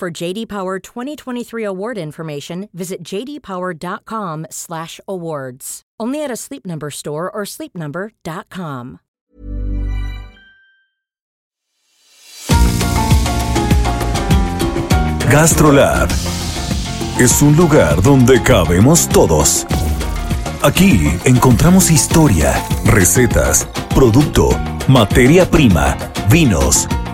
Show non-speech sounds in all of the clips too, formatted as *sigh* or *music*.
For JD Power 2023 award information, visit jdpower.com/awards. Only at a Sleep Number store or sleepnumber.com. GastroLab es un lugar donde cabemos todos. Aquí encontramos historia, recetas, producto, materia prima, vinos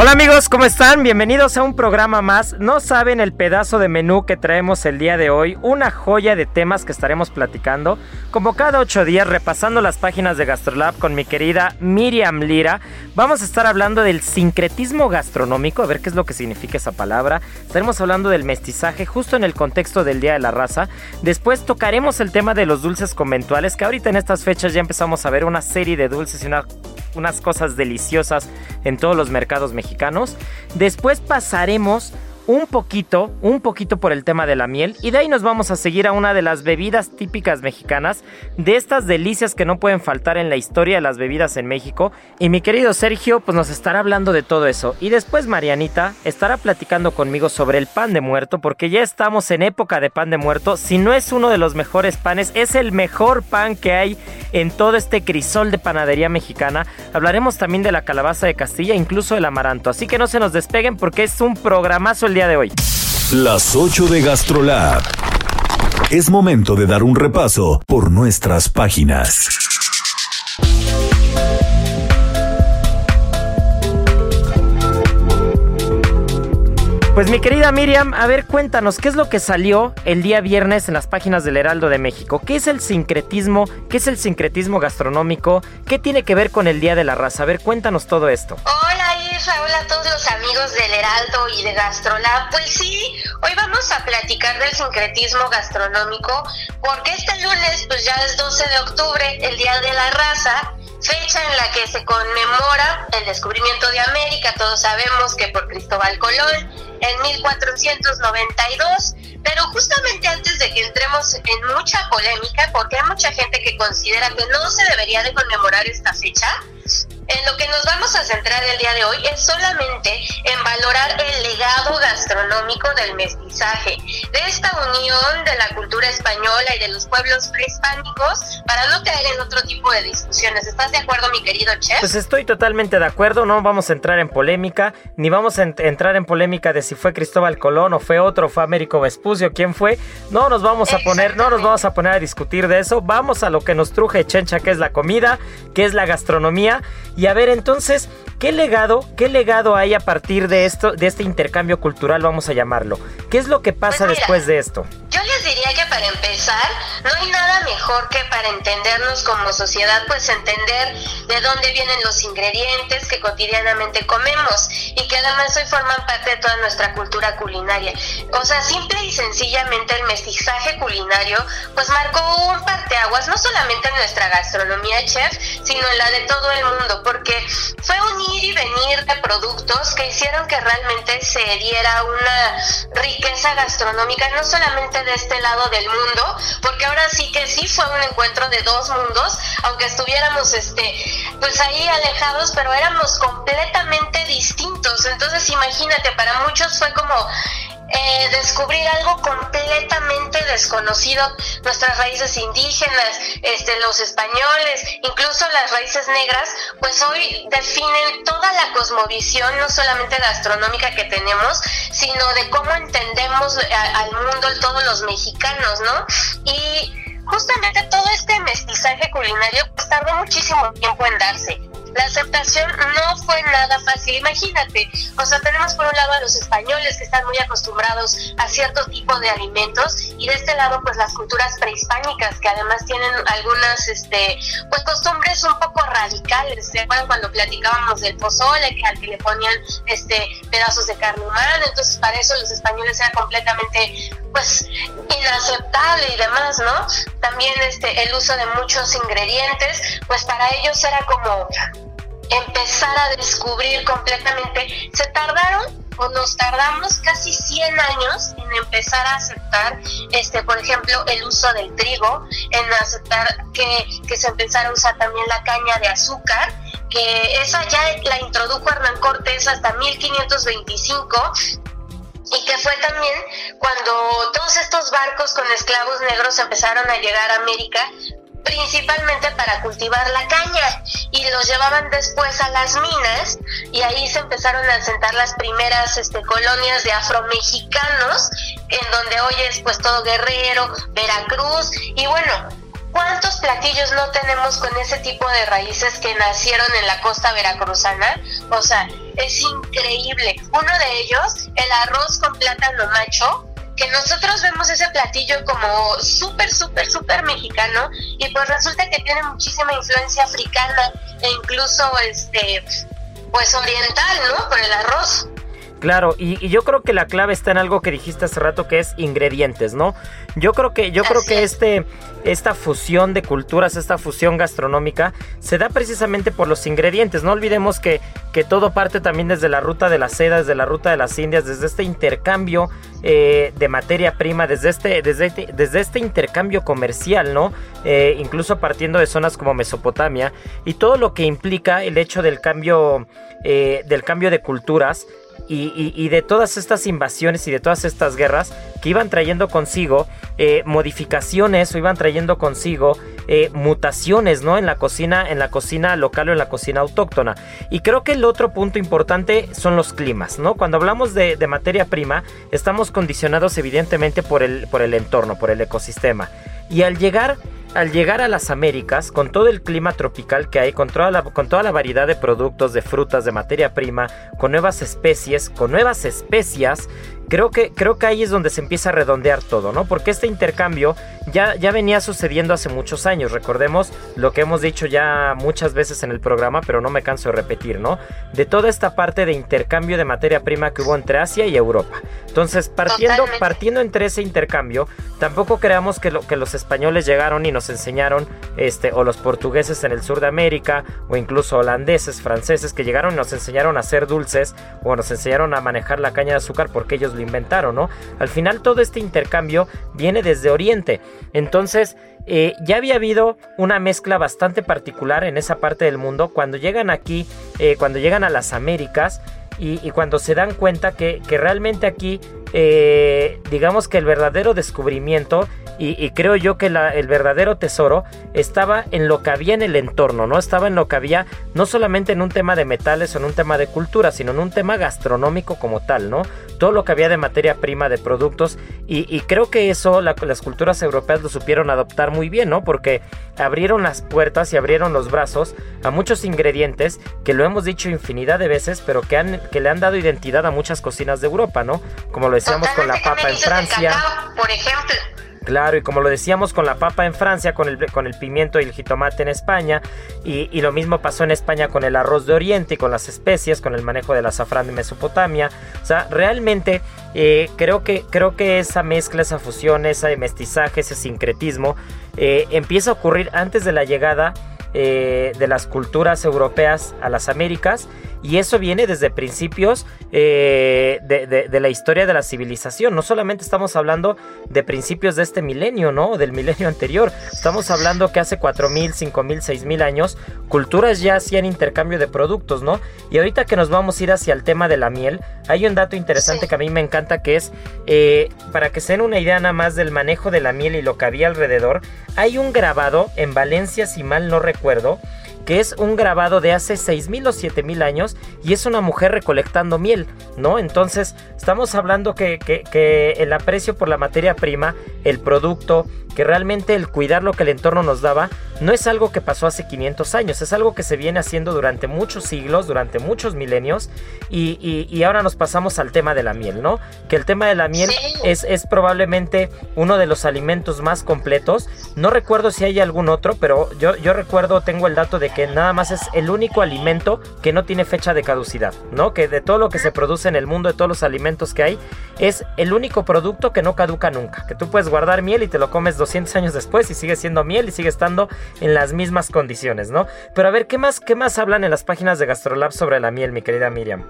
Hola amigos, ¿cómo están? Bienvenidos a un programa más. No saben el pedazo de menú que traemos el día de hoy, una joya de temas que estaremos platicando, como cada ocho días repasando las páginas de GastroLab con mi querida Miriam Lira. Vamos a estar hablando del sincretismo gastronómico, a ver qué es lo que significa esa palabra. Estaremos hablando del mestizaje justo en el contexto del Día de la Raza. Después tocaremos el tema de los dulces conventuales, que ahorita en estas fechas ya empezamos a ver una serie de dulces y una unas cosas deliciosas en todos los mercados mexicanos. Después pasaremos un poquito, un poquito por el tema de la miel y de ahí nos vamos a seguir a una de las bebidas típicas mexicanas, de estas delicias que no pueden faltar en la historia de las bebidas en México. Y mi querido Sergio pues nos estará hablando de todo eso. Y después Marianita estará platicando conmigo sobre el pan de muerto porque ya estamos en época de pan de muerto. Si no es uno de los mejores panes, es el mejor pan que hay en todo este crisol de panadería mexicana. Hablaremos también de la calabaza de Castilla, incluso del amaranto. Así que no se nos despeguen porque es un programazo el día de hoy. Las 8 de GastroLab. Es momento de dar un repaso por nuestras páginas. Pues mi querida Miriam, a ver, cuéntanos, ¿qué es lo que salió el día viernes en las páginas del Heraldo de México? ¿Qué es el sincretismo? ¿Qué es el sincretismo gastronómico? ¿Qué tiene que ver con el Día de la Raza? A ver, cuéntanos todo esto. Hola Isra, hola a todos los amigos del Heraldo y de Gastrolab. Pues sí, hoy vamos a platicar del sincretismo gastronómico porque este lunes pues ya es 12 de octubre, el Día de la Raza fecha en la que se conmemora el descubrimiento de América. Todos sabemos que por Cristóbal Colón en 1492, pero justamente antes de que entremos en mucha polémica, porque hay mucha gente que considera que no se debería de conmemorar esta fecha, en lo que nos vamos a centrar el día de hoy es solamente en valorar el legado gastronómico del mestizaje, de esta unión de la cultura española y de los pueblos prehispánicos, para no caer en otro tipo de discusiones. ¿Estás de acuerdo, mi querido chef? Pues estoy totalmente de acuerdo, no vamos a entrar en polémica, ni vamos a entrar en polémica de si fue Cristóbal Colón o fue otro, fue Américo Vespucio, quién fue. No nos vamos a poner, no nos vamos a poner a discutir de eso. Vamos a lo que nos truje Chencha, que es la comida, que es la gastronomía y a ver, entonces, ¿qué legado, qué legado hay a partir de esto, de este intercambio cultural, vamos a llamarlo? ¿Qué es lo que pasa Pues mira, después de esto? Yo diría que para empezar, no hay nada mejor que para entendernos como sociedad, pues entender de dónde vienen los ingredientes que cotidianamente comemos y que además hoy forman parte de toda nuestra cultura culinaria. O sea, simple y sencillamente el mestizaje culinario, pues marcó un parteaguas, no solamente en nuestra gastronomía, chef, sino en la de todo el mundo, porque fue un ir y venir de productos que hicieron que realmente se diera una riqueza gastronómica, no solamente de este lado del mundo, porque ahora sí que sí fue un encuentro de dos mundos, aunque estuviéramos este pues ahí alejados, pero éramos completamente distintos. Entonces, imagínate, para muchos fue como eh, descubrir algo completamente desconocido, nuestras raíces indígenas, este, los españoles, incluso las raíces negras, pues hoy definen toda la cosmovisión, no solamente gastronómica que tenemos, sino de cómo entendemos al mundo todos los mexicanos, ¿no? Y justamente todo este mestizaje culinario pues tardó muchísimo tiempo en darse la aceptación no fue nada fácil. Imagínate, o sea, tenemos por un lado a los españoles que están muy acostumbrados a cierto tipo de alimentos y de este lado pues las culturas prehispánicas que además tienen algunas este pues costumbres un poco radicales. ¿Se acuerdan cuando platicábamos del pozole que al que le ponían este pedazos de carne humana? Entonces para eso los españoles eran completamente pues inaceptable y demás, ¿no? También este el uso de muchos ingredientes, pues para ellos era como empezar a descubrir completamente. Se tardaron o nos tardamos casi 100 años en empezar a aceptar, este, por ejemplo, el uso del trigo, en aceptar que, que se empezara a usar también la caña de azúcar, que esa ya la introdujo Hernán Cortés hasta 1525 y que fue también cuando todos estos barcos con esclavos negros empezaron a llegar a América principalmente para cultivar la caña y los llevaban después a las minas y ahí se empezaron a asentar las primeras este, colonias de afromexicanos en donde hoy es pues todo Guerrero, Veracruz y bueno, ¿cuántos platillos no tenemos con ese tipo de raíces que nacieron en la costa veracruzana? O sea, es increíble. Uno de ellos, el arroz con plátano macho, que nosotros vemos ese platillo como súper, súper, súper mexicano y pues resulta que tiene muchísima influencia africana e incluso este pues oriental, ¿no? Por el arroz. Claro, y, yo creo que la clave está en algo que dijiste hace rato que es ingredientes, ¿no? Yo creo que, yo creo que este, esta fusión de culturas, esta fusión gastronómica, se da precisamente por los ingredientes. No olvidemos que, que todo parte también desde la ruta de la seda, desde la ruta de las Indias, desde este intercambio eh, de materia prima, desde este, desde, este, desde este intercambio comercial, ¿no? Eh, incluso partiendo de zonas como Mesopotamia y todo lo que implica el hecho del cambio, eh, del cambio de culturas y, de todas estas invasiones y de todas estas guerras que iban trayendo consigo eh, modificaciones o iban trayendo consigo eh, mutaciones, ¿no? En la cocina, en la cocina local o en la cocina autóctona. Y creo que el otro punto importante son los climas, ¿no? Cuando hablamos de, de materia prima, estamos condicionados evidentemente por el, por el entorno, por el ecosistema. Y al llegar al llegar a las Américas, con todo el clima tropical que hay, con toda, la, con toda la variedad de productos, de frutas, de materia prima, con nuevas especies, con nuevas especias, creo que, creo que ahí es donde se empieza a redondear todo, ¿no? Porque este intercambio ya, ya venía sucediendo hace muchos años. Recordemos lo que hemos dicho ya muchas veces en el programa, pero no me canso de repetir, ¿no? De toda esta parte de intercambio de materia prima que hubo entre Asia y Europa. Entonces, partiendo, partiendo entre ese intercambio, tampoco creamos que, lo, que los españoles llegaron y nos enseñaron, este, o los portugueses en el sur de América, o incluso holandeses, franceses, que llegaron y nos enseñaron a hacer dulces, o nos enseñaron a manejar la caña de azúcar porque ellos inventaron, ¿no? Al final todo este intercambio viene desde Oriente. Entonces, eh, ya había habido una mezcla bastante particular en esa parte del mundo. Cuando llegan aquí, eh, cuando llegan a las Américas y, cuando se dan cuenta que, que realmente aquí, eh, digamos que el verdadero descubrimiento y, creo yo que el verdadero tesoro estaba en lo que había en el entorno, ¿no? Estaba en lo que había no solamente en un tema de metales o en un tema de cultura, sino en un tema gastronómico como tal, ¿no? Todo lo que había de materia prima, de productos, y, creo que eso las culturas europeas lo supieron adoptar muy bien, ¿no? Porque abrieron las puertas y abrieron los brazos a muchos ingredientes que lo hemos dicho infinidad de veces, pero que, han, que le han dado identidad a muchas cocinas de Europa, ¿no? Como lo decíamos con la papa en Francia. por ejemplo. Claro, y como lo decíamos con la papa en Francia, con el, con el pimiento y el jitomate en España, y, lo mismo pasó en España con el arroz de Oriente y con las especias, con el manejo del azafrán de Mesopotamia. O sea, realmente eh, creo, que, creo que esa mezcla, esa fusión, ese mestizaje, ese sincretismo, eh, empieza a ocurrir antes de la llegada eh, de las culturas europeas a las Américas y eso viene desde principios eh, de, la historia de la civilización. No solamente estamos hablando de principios de este milenio, ¿no? Del milenio anterior. Estamos hablando que hace 4.000, 5.000, 6.000 años, culturas ya hacían intercambio de productos, ¿no? Y ahorita que nos vamos a ir hacia el tema de la miel, hay un dato interesante que a mí me encanta que es, eh, para que se den una idea nada más del manejo de la miel y lo que había alrededor, hay un grabado en Valencia, si mal no recuerdo, que es un grabado de hace 6.000 o 7.000 años y es una mujer recolectando miel, ¿no? Entonces estamos hablando que, que, el aprecio por la materia prima, el producto, que realmente el cuidar lo que el entorno nos daba, no es algo que pasó hace 500 años, es algo que se viene haciendo durante muchos siglos, durante muchos milenios y, y, ahora nos pasamos al tema de la miel, ¿no? Que el tema de la miel es, es probablemente uno de los alimentos más completos, no recuerdo si hay algún otro, pero yo, yo recuerdo, tengo el dato de que nada más es el único alimento que no tiene fecha de caducidad, ¿no? Que de todo lo que se produce en el mundo, de todos los alimentos que hay, es el único producto que no caduca nunca, que tú puedes guardar miel y te lo comes 200 años después y sigue siendo miel y sigue estando en las mismas condiciones, ¿no? Pero a ver, ¿qué más, qué más hablan en las páginas de Gastrolab sobre la miel, mi querida Miriam?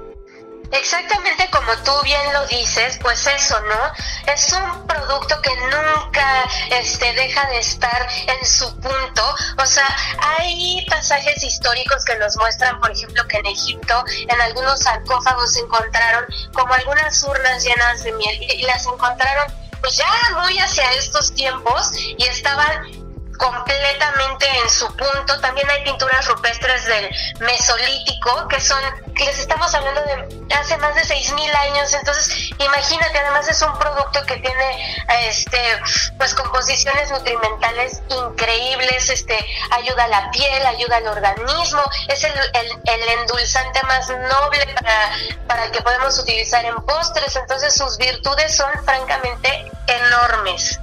Exactamente como tú bien lo dices, pues eso, ¿no? Es un producto que nunca este, deja de estar en su punto. O sea, hay pasajes históricos que nos muestran, por ejemplo, que en Egipto, en algunos sarcófagos se encontraron como algunas urnas llenas de miel y las encontraron pues ya muy hacia estos tiempos y estaban completamente en su punto. También hay pinturas rupestres del Mesolítico, que son, les estamos hablando de hace más de 6.000 años. Entonces, imagínate, además es un producto que tiene, este, pues composiciones nutrimentales increíbles, este, ayuda a la piel, ayuda al organismo, es el, el, endulzante más noble para, para el que podemos utilizar en postres. Entonces, sus virtudes son francamente enormes.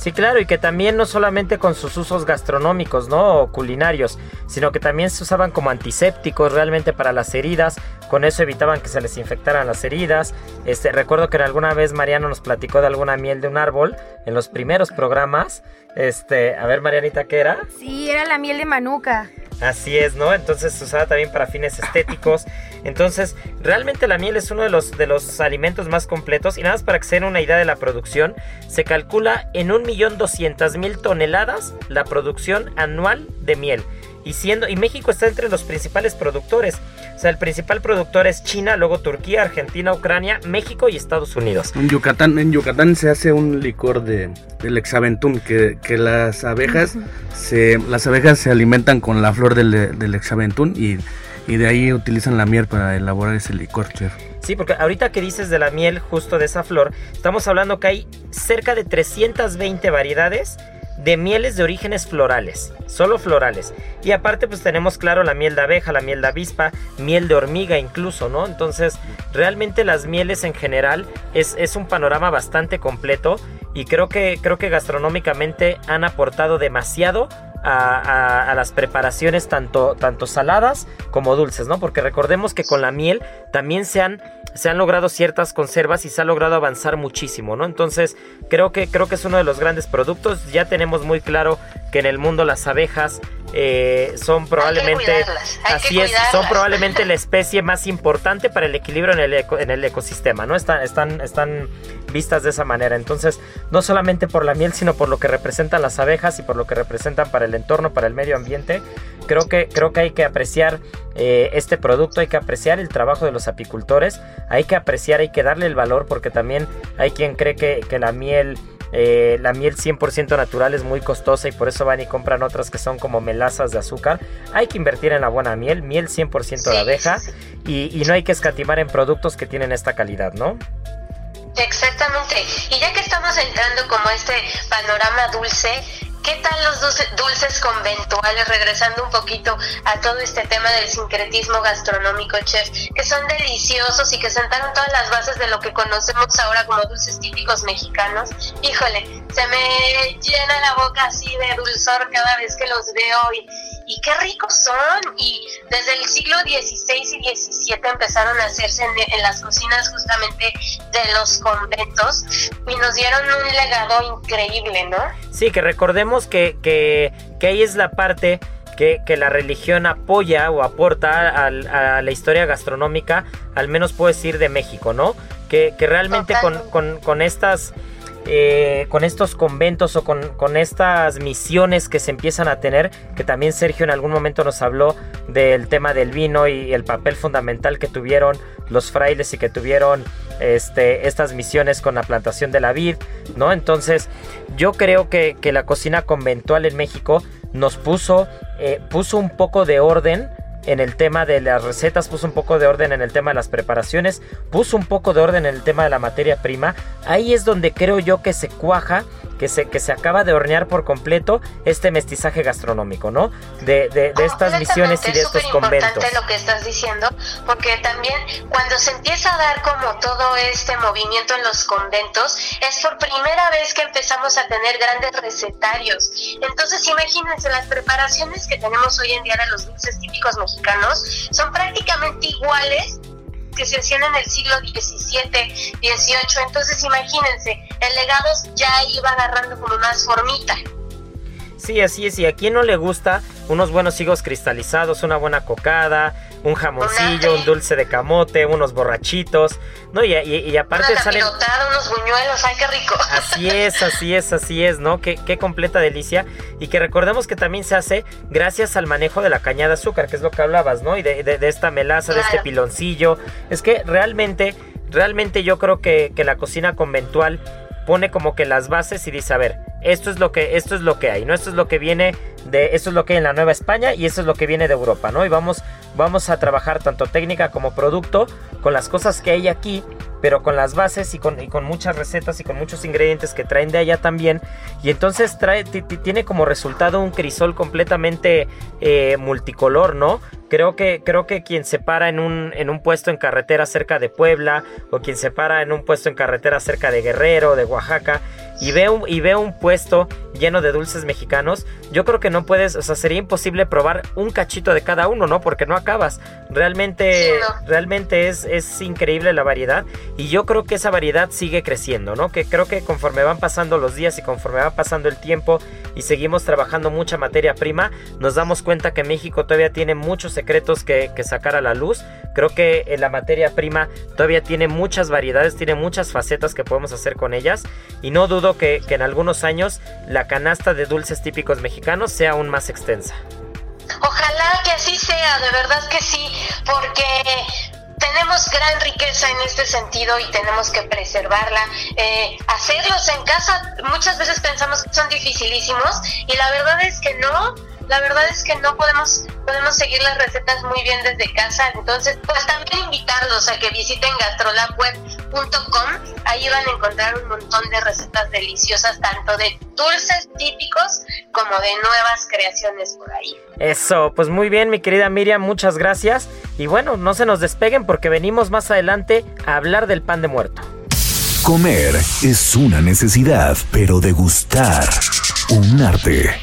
Sí, claro, y que también no solamente con sus usos gastronómicos, ¿no? O culinarios, sino que también se usaban como antisépticos realmente para las heridas, con eso evitaban que se les infectaran las heridas. Este, recuerdo que alguna vez Mariano nos platicó de alguna miel de un árbol en los primeros programas. Este, a ver, Marianita, ¿qué era? Sí, era la miel de manuka. Así es, ¿no? Entonces se usaba también para fines estéticos. Entonces, realmente la miel es uno de los, de los alimentos más completos. Y nada más para que se den una idea de la producción, se calcula en 1.200.000 toneladas la producción anual de miel y siendo y México está entre los principales productores. O sea, el principal productor es China, luego Turquía, Argentina, Ucrania, México y Estados Unidos. En Yucatán, en Yucatán se hace un licor de del exaventún que, que las abejas se las abejas se alimentan con la flor del, del exaventún y, y de ahí utilizan la miel para elaborar ese licor, chef. Sí, porque ahorita que dices de la miel justo de esa flor, estamos hablando que hay cerca de 320 variedades de mieles de orígenes florales, solo florales. Y aparte pues tenemos claro la miel de abeja, la miel de avispa, miel de hormiga incluso, ¿no? Entonces realmente las mieles en general es, es un panorama bastante completo y creo que, creo que gastronómicamente han aportado demasiado a, las preparaciones tanto, tanto saladas como dulces, ¿no? Porque recordemos que con la miel también se han, se han logrado ciertas conservas y se ha logrado avanzar muchísimo, ¿no? Entonces creo que, creo que es uno de los grandes productos. Ya tenemos muy claro que en el mundo las abejas eh, son probablemente así es, son probablemente la *laughs* especie más importante para el equilibrio en el, en el ecosistema, ¿no? Están, están, están vistas de esa manera. Entonces, no solamente por la miel, sino por lo que representan las abejas y por lo que representan para el entorno, para el medio ambiente, creo que, creo que hay que apreciar eh, este producto, hay que apreciar el trabajo de los apicultores, hay que apreciar, hay que darle el valor, porque también hay quien cree que, que la miel eh, la miel 100% natural es muy costosa y por eso van y compran otras que son como melazas de azúcar. Hay que invertir en la buena miel, miel 100% de abeja y, y no hay que escatimar en productos que tienen esta calidad, ¿no? Exactamente. Y ya que estamos entrando como este panorama dulce, ¿Qué tal los dulces conventuales? Regresando un poquito a todo este tema del sincretismo gastronómico, chef, que son deliciosos y que sentaron todas las bases de lo que conocemos ahora como dulces típicos mexicanos. Híjole, se me llena la boca así de dulzor cada vez que los veo y, y qué ricos son. Y desde el siglo XVI y XVII empezaron a hacerse en, las cocinas justamente de los conventos y nos dieron un legado increíble, ¿no? Sí, que recordemos que, que, que ahí es la parte que, que la religión apoya o aporta a, la historia gastronómica, al menos puedo decir de México, ¿no? Que, que realmente con, con, con estas eh, con estos conventos o con, estas misiones que se empiezan a tener, que también Sergio en algún momento nos habló del tema del vino y el papel fundamental que tuvieron los frailes y que tuvieron este, estas misiones con la plantación de la vid, ¿no? Entonces yo creo que, la cocina conventual en México nos puso, eh, puso un poco de orden en el tema de las recetas, puso un poco de orden en el tema de las preparaciones, puso un poco de orden en el tema de la materia prima. Ahí es donde creo yo que se cuaja que se, que se acaba de hornear por completo este mestizaje gastronómico, ¿no? De, de, estas misiones y de estos conventos. Es importante lo que estás diciendo, porque también cuando se empieza a dar como todo este movimiento en los conventos, es por primera vez que empezamos a tener grandes recetarios. Entonces, imagínense, las preparaciones que tenemos hoy en día de los dulces típicos mexicanos son prácticamente iguales que se hacían en el siglo XVII, XVIII. Entonces, imagínense, el legado ya iba agarrando como más formita. Sí, así es. Y a quien no le gusta unos buenos higos cristalizados, una buena cocada, un jamoncillo, un dulce de camote, unos borrachitos, ¿no? Y, y, aparte salen... unos buñuelos, ¡ay, qué rico! *laughs* Así es, así es, así es, ¿no? Qué, qué completa delicia. Y que recordemos que también se hace gracias al manejo de la caña de azúcar, que es lo que hablabas, ¿no? Y de, de, esta melaza, de este piloncillo. Es que realmente, realmente yo creo que, que la cocina conventual pone como que las bases y dice, a ver, esto es lo que esto es lo que hay, ¿no? Esto es lo que viene de esto es lo que hay en la Nueva España y esto es lo que viene de Europa, ¿no? Y vamos vamos a trabajar tanto técnica como producto con las cosas que hay aquí pero con las bases y con, y con muchas recetas y con muchos ingredientes que traen de allá también. Y entonces trae, tiene como resultado un crisol completamente eh, multicolor, ¿no? Creo que, creo que quien se para en un, en un puesto en carretera cerca de Puebla o quien se para en un puesto en carretera cerca de Guerrero, de Oaxaca y ve un, y ve un puesto lleno de dulces mexicanos, yo creo que no puedes, o sea, sería imposible probar un cachito de cada uno, ¿no? Porque no acabas. Realmente, realmente es, es increíble la variedad y yo creo que esa variedad sigue creciendo, ¿no? Que creo que conforme van pasando los días y conforme va pasando el tiempo y seguimos trabajando mucha materia prima, nos damos cuenta que México todavía tiene muchos secretos que, sacar a la luz. Creo que eh, la materia prima todavía tiene muchas variedades, tiene muchas facetas que podemos hacer con ellas y no dudo que, que en algunos años la canasta de dulces típicos mexicanos sea aún más extensa. Ojalá que así sea, de verdad que sí, porque tenemos gran riqueza en este sentido y tenemos que preservarla. Eh, hacerlos en casa muchas veces pensamos que son dificilísimos y la verdad es que no. La verdad es que no podemos podemos seguir las recetas muy bien desde casa. Entonces, pues también invitarlos a que visiten gastrolabweb.com. Ahí van a encontrar un montón de recetas deliciosas, tanto de dulces típicos como de nuevas creaciones por ahí. Eso, pues muy bien, mi querida Miriam, muchas gracias. Y bueno, no se nos despeguen porque venimos más adelante a hablar del pan de muerto. Comer es una necesidad, pero degustar un arte.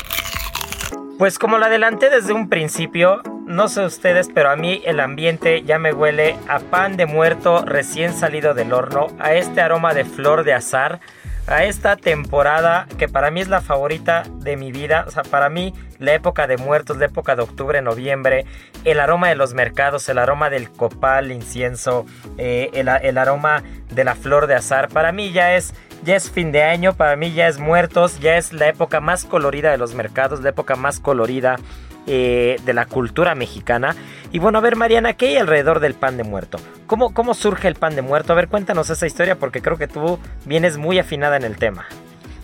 Pues como lo adelanté desde un principio, no sé ustedes, pero a mí el ambiente ya me huele a pan de muerto recién salido del horno, a este aroma de flor de azar, a esta temporada que para mí es la favorita de mi vida, o sea, para mí la época de muertos, la época de octubre, noviembre, el aroma de los mercados, el aroma del copal, incienso, eh, el, el aroma de la flor de azar, para mí ya es ya es fin de año, para mí ya es muertos, ya es la época más colorida de los mercados, la época más colorida eh, de la cultura mexicana. Y bueno, a ver Mariana, ¿qué hay alrededor del pan de muerto? ¿Cómo, ¿Cómo surge el pan de muerto? A ver, cuéntanos esa historia porque creo que tú vienes muy afinada en el tema.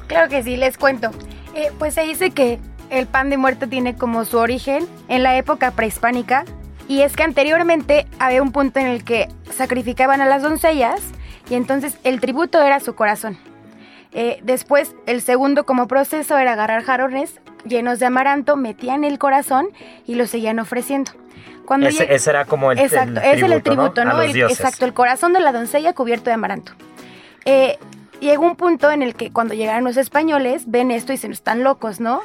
Claro que sí, les cuento. Eh, pues se dice que el pan de muerto tiene como su origen en la época prehispánica y es que anteriormente había un punto en el que sacrificaban a las doncellas y entonces el tributo era su corazón. Eh, después, el segundo como proceso era agarrar jarrones llenos de amaranto, metían el corazón y lo seguían ofreciendo. Cuando ese, era como el, exacto, ese es el tributo, ¿no? exacto, el corazón de la doncella cubierto de amaranto. Eh, llegó un punto en el que cuando llegaron los españoles ven esto y se están locos, ¿no?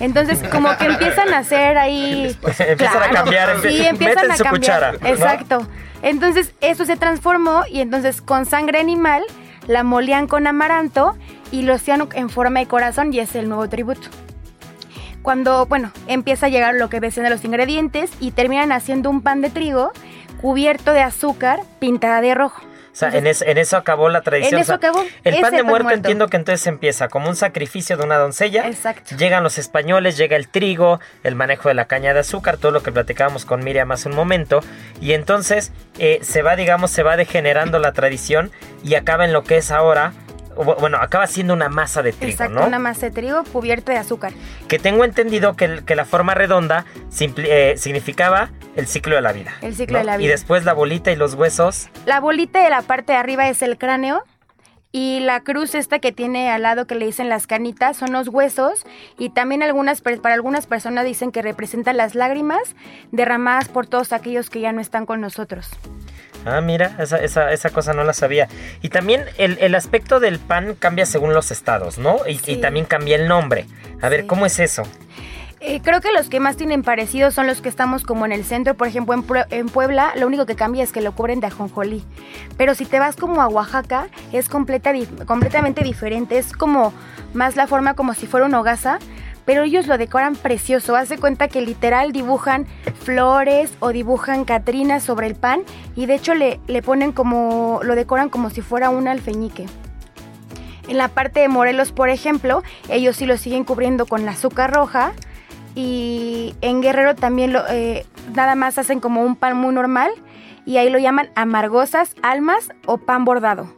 Entonces, como que empiezan a hacer ahí. *laughs* empiezan a cambiar. Sí, empiezan a cambiar. Exacto. Entonces, eso se transformó y entonces con sangre animal la molían con amaranto y lo hacían en forma de corazón y es el nuevo tributo. cuando, bueno, empieza a llegar lo que ves de los ingredientes y terminan haciendo un pan de trigo cubierto de azúcar pintada de rojo. O sea, en, eso acabó la tradición. En eso acabó. El pan de muerto, entiendo que entonces empieza como un sacrificio de una doncella. Exacto. Llegan los españoles, llega el trigo, el manejo de la caña de azúcar, todo lo que platicábamos con Miriam hace un momento. Y entonces eh, se va, digamos, se va degenerando la tradición y acaba en lo que es ahora bueno, acaba siendo una masa de trigo, Exacto, una masa de trigo cubierta de azúcar. Que tengo entendido que, que la forma redonda eh, significaba el ciclo de la vida. El ciclo de la vida. Y después la bolita y los huesos. La bolita de la parte de arriba es el cráneo. Y la cruz esta que tiene al lado que le dicen las canitas son los huesos y también algunas para algunas personas dicen que representan las lágrimas derramadas por todos aquellos que ya no están con nosotros. Ah, mira, esa, esa, esa cosa no la sabía. Y también el, aspecto del pan cambia según los estados, ¿no? Y, también cambia el nombre. A ver, ¿cómo es eso? Eh, creo que los que más tienen parecidos son los que estamos como en el centro. Por ejemplo, en, Puebla lo único que cambia es que lo cubren de ajonjolí. Pero si te vas como a Oaxaca es completamente diferente. Es como más la forma como si fuera un hogaza pero ellos lo decoran precioso. Hace cuenta que literal dibujan flores o dibujan catrinas sobre el pan y de hecho le, le ponen como, lo decoran como si fuera un alfeñique. En la parte de Morelos, por ejemplo, ellos sí lo siguen cubriendo con la azúcar roja y en Guerrero también lo, eh, nada más hacen como un pan muy normal y ahí lo llaman amargosas, almas o pan bordado.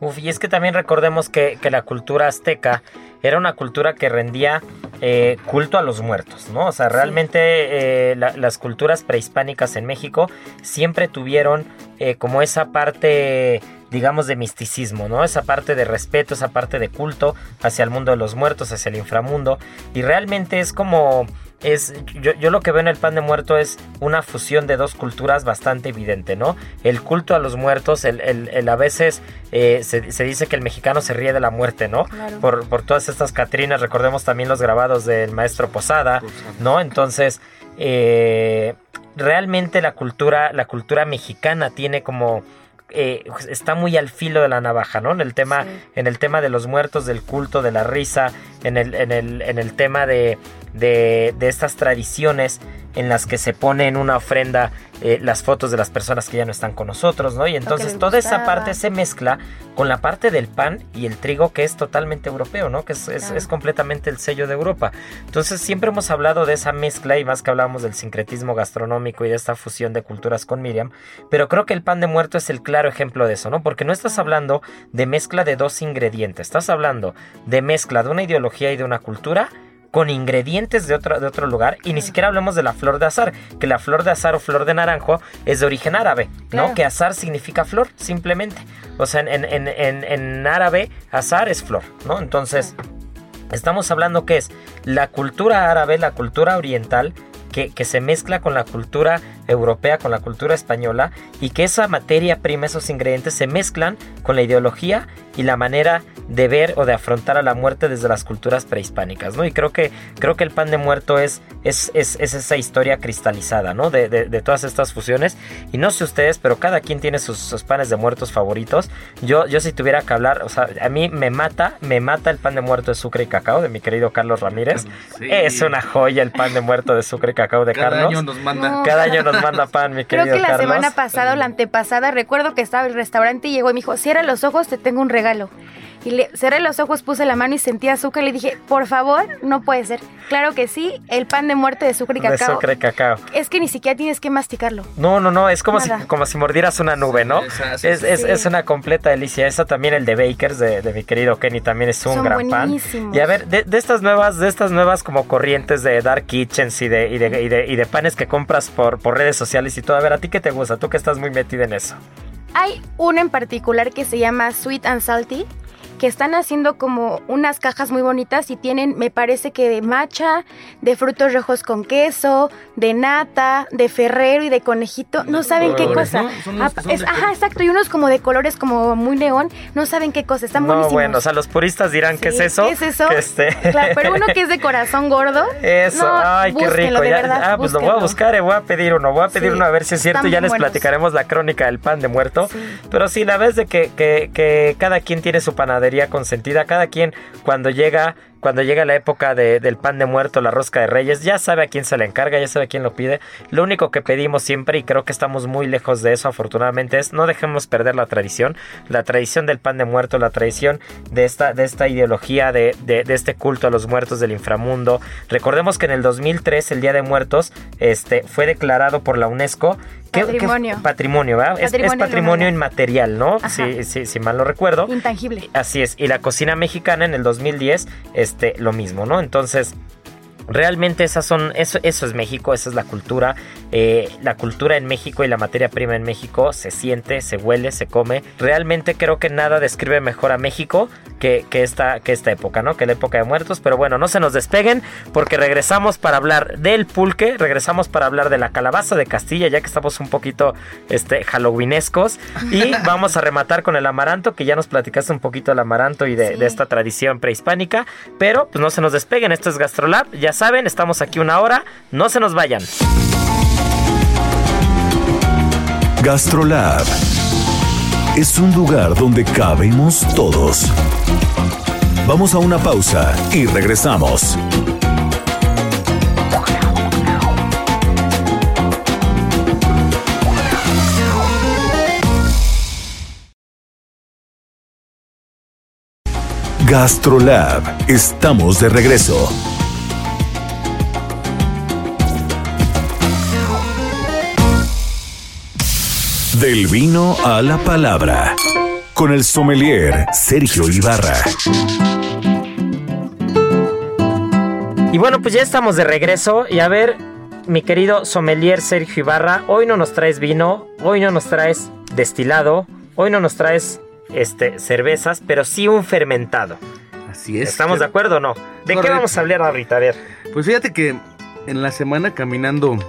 Uf, y es que también recordemos que, que la cultura azteca era una cultura que rendía eh, culto a los muertos, ¿no? O sea, realmente eh, las culturas prehispánicas en México siempre tuvieron eh, como esa parte digamos, de misticismo, ¿no? Esa parte de respeto, esa parte de culto hacia el mundo de los muertos, hacia el inframundo. Y realmente es como es yo, yo, lo que veo en el pan de muerto es una fusión de dos culturas bastante evidente, ¿no? El culto a los muertos, el, el, a veces eh, se, dice que el mexicano se ríe de la muerte, ¿no? Por, por, todas estas Catrinas, recordemos también los grabados del maestro Posada, ¿no? Entonces, eh, realmente la cultura, la cultura mexicana tiene como eh, está muy al filo de la navaja, ¿no? En el tema, en el tema de los muertos, del culto, de la risa, en el, en el, en el tema de, de, de estas tradiciones en las que se pone en una ofrenda eh, las fotos de las personas que ya no están con nosotros, ¿no? Y entonces toda esa parte se mezcla con la parte del pan y el trigo que es totalmente europeo, ¿no? Que es, es, completamente el sello de Europa. Entonces siempre hemos hablado de esa mezcla y más que hablamos del sincretismo gastronómico y de esta fusión de culturas con Miriam, pero creo que el pan de muerto es el claro ejemplo de eso, ¿no? Porque no estás hablando de mezcla de dos ingredientes, estás hablando de mezcla de una ideología y de una cultura con ingredientes de otro, de otro lugar y ni siquiera hablemos de la flor de azar, que la flor de azar o flor de naranjo es de origen árabe, ¿no? Que azar significa flor, simplemente. O sea, en, en, en, en árabe azar es flor, ¿no? Entonces, estamos hablando que es la cultura árabe, la cultura oriental, que, que, se mezcla con la cultura europea, con la cultura española, y que esa materia prima, esos ingredientes se mezclan con la ideología y la manera de ver o de afrontar a la muerte desde las culturas prehispánicas, ¿no? Y creo que, creo que el pan de muerto es, es, es, esa historia cristalizada, ¿no? De, de, todas estas fusiones. Y no sé ustedes, pero cada quien tiene sus, panes de muertos favoritos. Yo, yo si tuviera que hablar, o sea, a mí me mata, me mata el pan de muerto de sucre y cacao de mi querido Carlos Ramírez. Es una joya el pan de muerto de sucre y cacao de cada Carlos. Año nos manda. Cada año nos manda pan, mi querido Creo que la semana pasada o la antepasada, recuerdo que estaba en el restaurante y llegó y me dijo, cierra los ojos, te tengo un regalo. Y le cerré los ojos, puse la mano y sentí azúcar. Y le dije, por favor, no puede ser. Claro que sí, el pan de muerte de azúcar y cacao. De azúcar y cacao. Es que ni siquiera tienes que masticarlo. No, no, no, es como, si, como si mordieras una nube, ¿no? Es, es, es, una completa delicia. Eso también el de Bakers, de, de mi querido Kenny, también es un gran pan. Y a ver, de, de, estas nuevas, de estas nuevas como corrientes de Dark Kitchens y de, y de, y de, y de panes que compras por, por redes sociales y todo, a ver, ¿a ti qué te gusta? Tú que estás muy metida en eso. Hay uno en particular que se llama Sweet and Salty, que están haciendo como unas cajas muy bonitas y tienen, me parece que de macha, de frutos rojos con queso, de nata, de ferrero y de conejito. No saben qué cosa. Ah, ajá, exacto. Y unos como de colores como muy neón. No saben qué cosa. Están no, bueno, o sea, los puristas dirán, ¿qué es eso? ¿Qué es eso? Este... Claro, pero uno que es de corazón gordo. *laughs* Eso, ay, qué rico. ah, pues lo voy a buscar, eh, voy a pedir uno. Voy a pedir uno a ver si es cierto. Ya les platicaremos la crónica del pan de muerto. Pero sí, la vez de que, que, que cada quien tiene su panadería consentida. Cada quien cuando llega cuando llega la época del pan de muerto, la rosca de reyes, ya sabe a quién se le encarga, ya sabe a quién lo pide. Lo único que pedimos siempre, y creo que estamos muy lejos de eso afortunadamente, es no dejemos perder la tradición, la tradición del pan de muerto, la tradición de esta, de esta ideología, de, de, este culto a los muertos del inframundo. Recordemos que en el 2003, el Día de Muertos, este, fue declarado por la UNESCO patrimonio. patrimonio, ¿verdad? es, patrimonio inmaterial, ¿no? Sí, sí, si mal no recuerdo. Intangible. Así es. Y la cocina mexicana en el 2010, este, lo mismo, ¿no? Entonces, Realmente esas son, eso, eso es México, esa es la cultura. Eh, la cultura en México y la materia prima en México se siente, se huele, se come. Realmente creo que nada describe mejor a México que, que, esta, que esta época, ¿no? Que la época de muertos. Pero bueno, no se nos despeguen porque regresamos para hablar del pulque, regresamos para hablar de la calabaza de Castilla, ya que estamos un poquito este, halloweenescos. Y *laughs* vamos a rematar con el amaranto, que ya nos platicaste un poquito del amaranto y de, de esta tradición prehispánica. Pero pues no se nos despeguen, esto es Gastrolab. Ya saben, estamos aquí una hora, no se nos vayan. Gastrolab es un lugar donde cabemos todos. Vamos a una pausa y regresamos. Gastrolab, estamos de regreso. Del vino a la palabra. Con el sommelier Sergio Ibarra. Y bueno, pues ya estamos de regreso. Y a ver, mi querido sommelier Sergio Ibarra, hoy no nos traes vino, hoy no nos traes destilado, hoy no nos traes este, cervezas, pero sí un fermentado. Así es. ¿Estamos de acuerdo o no? ¿De qué vamos a hablar ahorita? A ver. Pues fíjate que en la semana caminando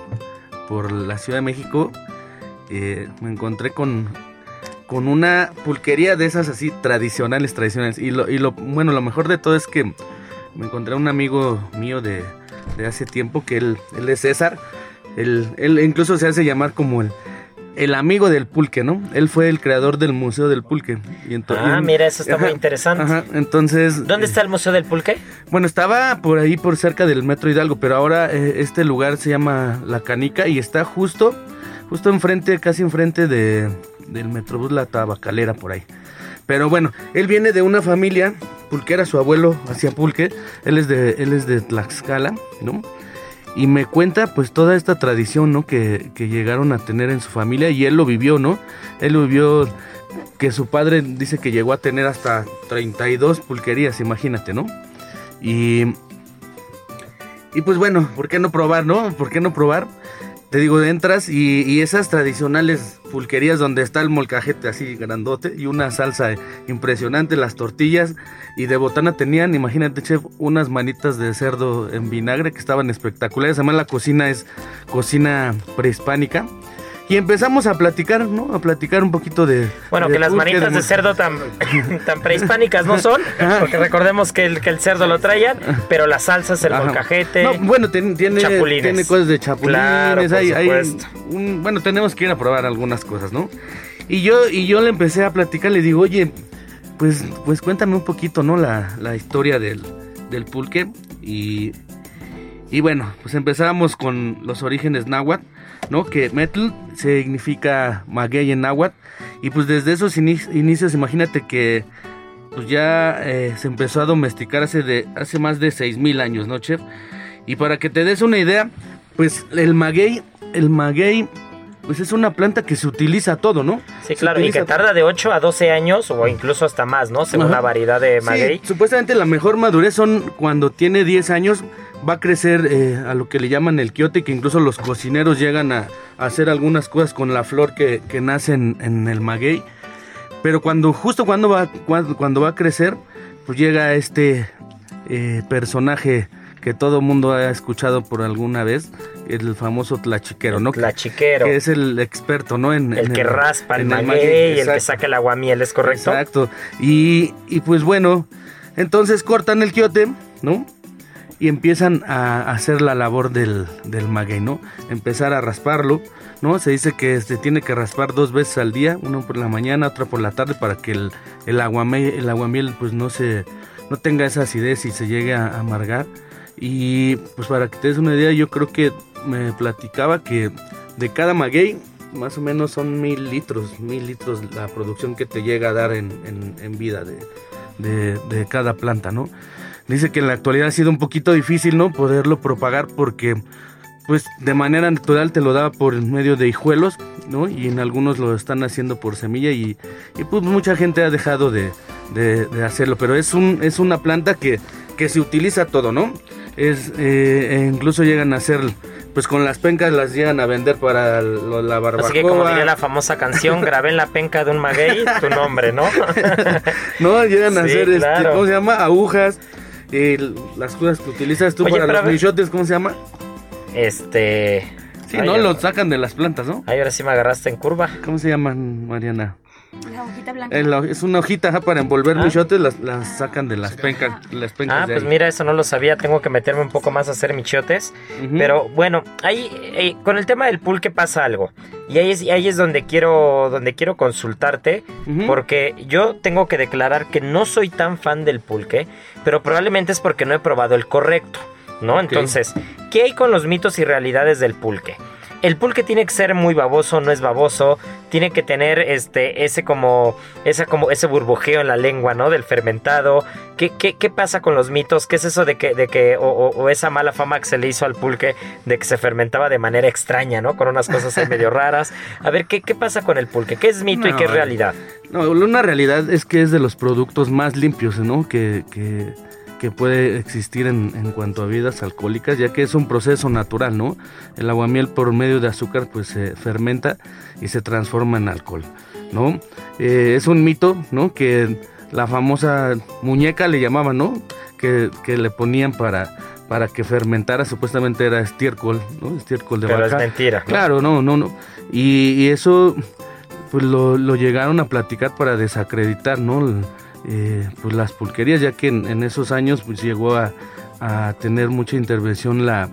por la Ciudad de México, eh, me encontré con, con una pulquería de esas así tradicionales, tradicionales. Y lo, y lo, bueno, lo mejor de todo es que me encontré a un amigo mío de, de hace tiempo, que él, él es César. Él, él, incluso se hace llamar como el, el amigo del pulque, ¿no? Él fue el creador del Museo del Pulque. Y ah, mira, eso está muy interesante. Ajá, entonces... ¿Dónde está el Museo del Pulque? Bueno, estaba por ahí, por cerca del Metro Hidalgo, pero ahora eh, este lugar se llama La Canica y está justo justo enfrente, casi enfrente de, del Metrobús La Tabacalera por ahí. Pero bueno, él viene de una familia pulquera, su abuelo hacía pulque, él es de, él es de Tlaxcala, ¿no? Y me cuenta pues toda esta tradición, ¿no? Que, que llegaron a tener en su familia y él lo vivió, ¿no? Él lo vivió que su padre dice que llegó a tener hasta 32 pulquerías, imagínate, ¿no? Y, y pues bueno, ¿por qué no probar, no? ¿Por qué no probar? Te digo, entras y, esas tradicionales pulquerías donde está el molcajete así grandote y una salsa impresionante, las tortillas y de botana tenían, imagínate chef, unas manitas de cerdo en vinagre que estaban espectaculares. Además la cocina es cocina prehispánica y empezamos a platicar, ¿no? A platicar un poquito de... Bueno, que las manitas de, cerdo tan, *laughs* tan prehispánicas no son, *laughs* porque recordemos que el, que el cerdo lo traían, pero las salsas, el molcajete... No, bueno, tiene, tiene cosas de chapulines, hay, bueno, tenemos que ir a probar algunas cosas, ¿no? Y yo, y yo le empecé a platicar, le digo, oye, pues, pues cuéntame un poquito, ¿no? La, la historia del, del pulque y... Y bueno, pues empezamos con los orígenes náhuatl ¿no? Que metal significa maguey en náhuatl. Y pues desde esos inicios, imagínate que pues ya eh, se empezó a domesticar hace, de, hace más de 6000 años, ¿no, chef? Y para que te des una idea, pues el maguey, el maguey, pues es una planta que se utiliza todo, ¿no? Sí, claro, y que tarda de 8 a 12 años o incluso hasta más, ¿no? Según la variedad de maguey. supuestamente la mejor madurez son cuando tiene 10 años, va a crecer eh, a lo que le llaman el quiote, que incluso los cocineros llegan a, hacer algunas cosas con la flor que, nace en, el maguey. Pero cuando, justo cuando va, cuando, va a crecer, pues llega este eh, personaje que todo mundo ha escuchado por alguna vez, el famoso tlachiquero, ¿no? Tlachiquero. Que es el experto, ¿no? En, el que raspa el maguey, y el que saca el aguamiel, ¿es correcto? Exacto. Y, y pues bueno, entonces cortan el quiote, ¿no? y empiezan a hacer la labor del, del maguey, ¿no? Empezar a rasparlo, ¿no? Se dice que se tiene que raspar dos veces al día, una por la mañana, otra por la tarde, para que el, el, aguamiel, el aguamiel pues no se, no tenga esa acidez y se llegue a amargar. Y pues para que te des una idea, yo creo que me platicaba que de cada maguey más o menos son mil litros, mil litros la producción que te llega a dar en, en, vida de, de, de, cada planta, ¿no? Dice que en la actualidad ha sido un poquito difícil, ¿no? Poderlo propagar porque pues de manera natural te lo da por medio de hijuelos, ¿no? Y en algunos lo están haciendo por semilla y, y pues mucha gente ha dejado de, de, hacerlo, pero es, un, es una planta que, que se utiliza todo, ¿no? Es, eh, e incluso llegan a hacer, pues con las pencas las llegan a vender para la barbacoa. Así que como diría la famosa canción, *laughs* grabé en la penca de un maguey tu nombre, ¿no? *laughs* no, llegan a hacer, este, ¿cómo se llama? Agujas, las cosas que utilizas tú para los bichotes, ¿cómo se llama? Este. Sí, ¿no? Lo sacan de las plantas, ¿no? Ay, ahora sí me agarraste en curva. ¿Cómo se llaman, Mariana? La hojita blanca. es una hojita para envolver ah. michotes, las, las, sacan de las pencas. Las ah, pues mira, eso no lo sabía. Tengo que meterme un poco más a hacer michotes. Pero bueno, ahí eh, con el tema del pulque pasa algo. Y ahí es, ahí es donde quiero donde quiero consultarte. Porque yo tengo que declarar que no soy tan fan del pulque. Pero probablemente es porque no he probado el correcto. ¿no? Entonces, ¿qué hay con los mitos y realidades del pulque? El pulque tiene que ser muy baboso, no es baboso, tiene que tener este, ese como, esa como, ese burbujeo en la lengua, ¿no? Del fermentado. ¿Qué, qué, pasa con los mitos? ¿Qué es eso de que, de que, o, esa mala fama que se le hizo al pulque de que se fermentaba de manera extraña, ¿no? Con unas cosas ahí medio raras. A ver, ¿qué, ¿qué pasa con el pulque? ¿Qué es mito y qué es realidad? No, una realidad es que es de los productos más limpios, ¿no? que, que que puede existir en, cuanto a bebidas alcohólicas, ya que es un proceso natural, ¿no? El aguamiel por medio de azúcar pues se fermenta y se transforma en alcohol, ¿no? Eh, es un mito, ¿no? Que la famosa muñeca le llamaban, ¿no? Que, le ponían para, para que fermentara, supuestamente era estiércol, ¿no? Estiércol de Pero es mentira. Claro, no, no, no. Y, eso pues lo, lo, llegaron a platicar para desacreditar, ¿no? Eh, pues las pulquerías, ya que en, esos años pues llegó a, tener mucha intervención la,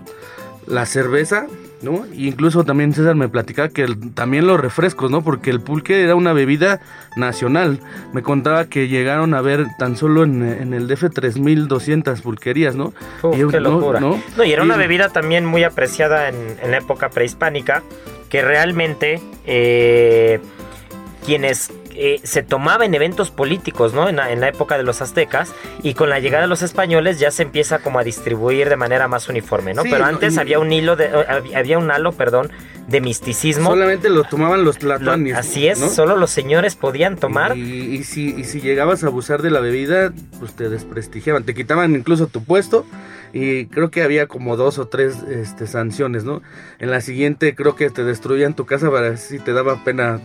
la cerveza, ¿no? incluso también César me platicaba que también los refrescos, ¿no? Porque el pulque era una bebida nacional. Me contaba que llegaron a ver tan solo en, el DF 3200 pulquerías, ¿no? y, qué locura. ¿no? y era una bebida también muy apreciada en, la época prehispánica, que realmente eh, quienes eh, se tomaba en eventos políticos, ¿no? En la, época de los aztecas y con la llegada de los españoles ya se empieza como a distribuir de manera más uniforme, ¿no? Pero antes había un hilo de, eh, había un halo, perdón, de misticismo. Solamente lo tomaban los platones. así es, solo los señores podían tomar. Y, si, y si llegabas a abusar de la bebida, pues te desprestigiaban, te quitaban incluso tu puesto y creo que había como dos o tres este, sanciones, ¿no? En la siguiente creo que te destruían tu casa para si te daba pena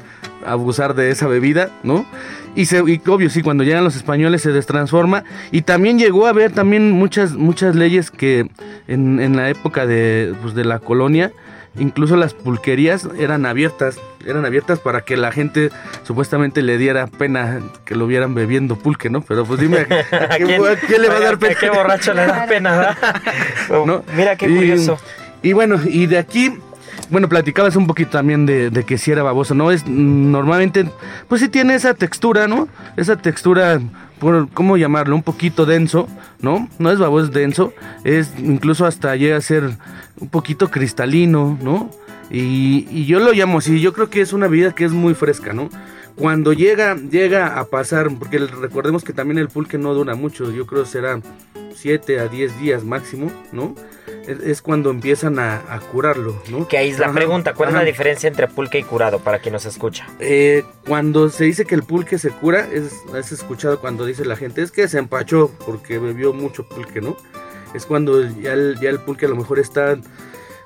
abusar de esa bebida, ¿no? Y, se, obvio, sí, cuando llegan los españoles se destransforma y también llegó a haber también muchas, muchas leyes que en, en la época de, pues, de la colonia, incluso las pulquerías eran abiertas, eran abiertas para que la gente supuestamente le diera pena que lo vieran bebiendo pulque, ¿no? Pero pues dime, *laughs* ¿a, quién, le va a dar pena? ¿A qué borracho le da pena? *laughs* ¿no? Mira qué curioso. Y, bueno, y de aquí bueno, platicabas un poquito también de, de, que si era baboso, ¿no? Es normalmente, pues sí tiene esa textura, ¿no? Esa textura por, ¿cómo llamarlo? Un poquito denso, ¿no? No es baboso, es denso, es incluso hasta llega a ser un poquito cristalino, ¿no? Y, y, yo lo llamo así, yo creo que es una bebida que es muy fresca, ¿no? Cuando llega, llega a pasar, porque recordemos que también el pulque no dura mucho, yo creo que será 7 a 10 días máximo, ¿no? Es, cuando empiezan a, curarlo, ¿no? Que ahí es la pregunta, ¿cuál es la diferencia entre pulque y curado para quien nos escucha? Eh, cuando se dice que el pulque se cura, es, es escuchado cuando dice la gente, es que se empachó porque bebió mucho pulque, ¿no? Es cuando ya el, ya el pulque a lo mejor está,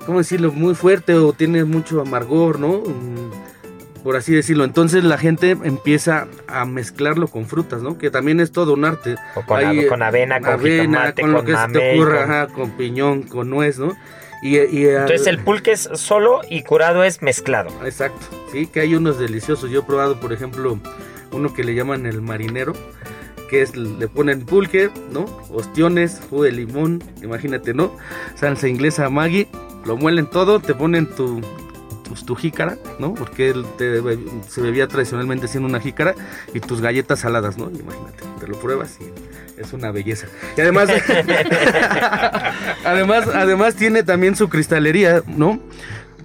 ¿cómo decirlo?, muy fuerte o tiene mucho amargor, ¿no? Por así decirlo. Entonces la gente empieza a mezclarlo con frutas, ¿no? Que también es todo un arte. O con, avena, con avena, con, lo que se te ocurra, con... piñón, con nuez, ¿no? Y, Entonces el pulque es solo y curado es mezclado. Exacto, sí, que hay unos deliciosos. Yo he probado, por ejemplo, uno que le llaman el marinero, que es, le ponen pulque, ¿no? Ostiones, jugo de limón, imagínate, ¿no? Salsa inglesa Maggi, lo muelen todo, te ponen tu, pues, tu jícara, ¿no? Porque él se bebía tradicionalmente siendo una jícara y tus galletas saladas, ¿no? Imagínate, te lo pruebas y es una belleza. Y además, *laughs* además, además tiene también su cristalería, ¿no?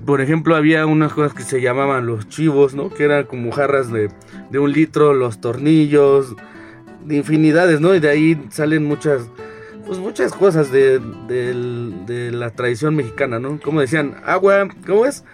Por ejemplo, había unas cosas que se llamaban los chivos, ¿no? Que eran como jarras de, de un litro, los tornillos, de infinidades, ¿no? Y de ahí salen muchas, pues muchas cosas de, de la tradición mexicana, ¿no? Como decían, agua, ¿cómo es?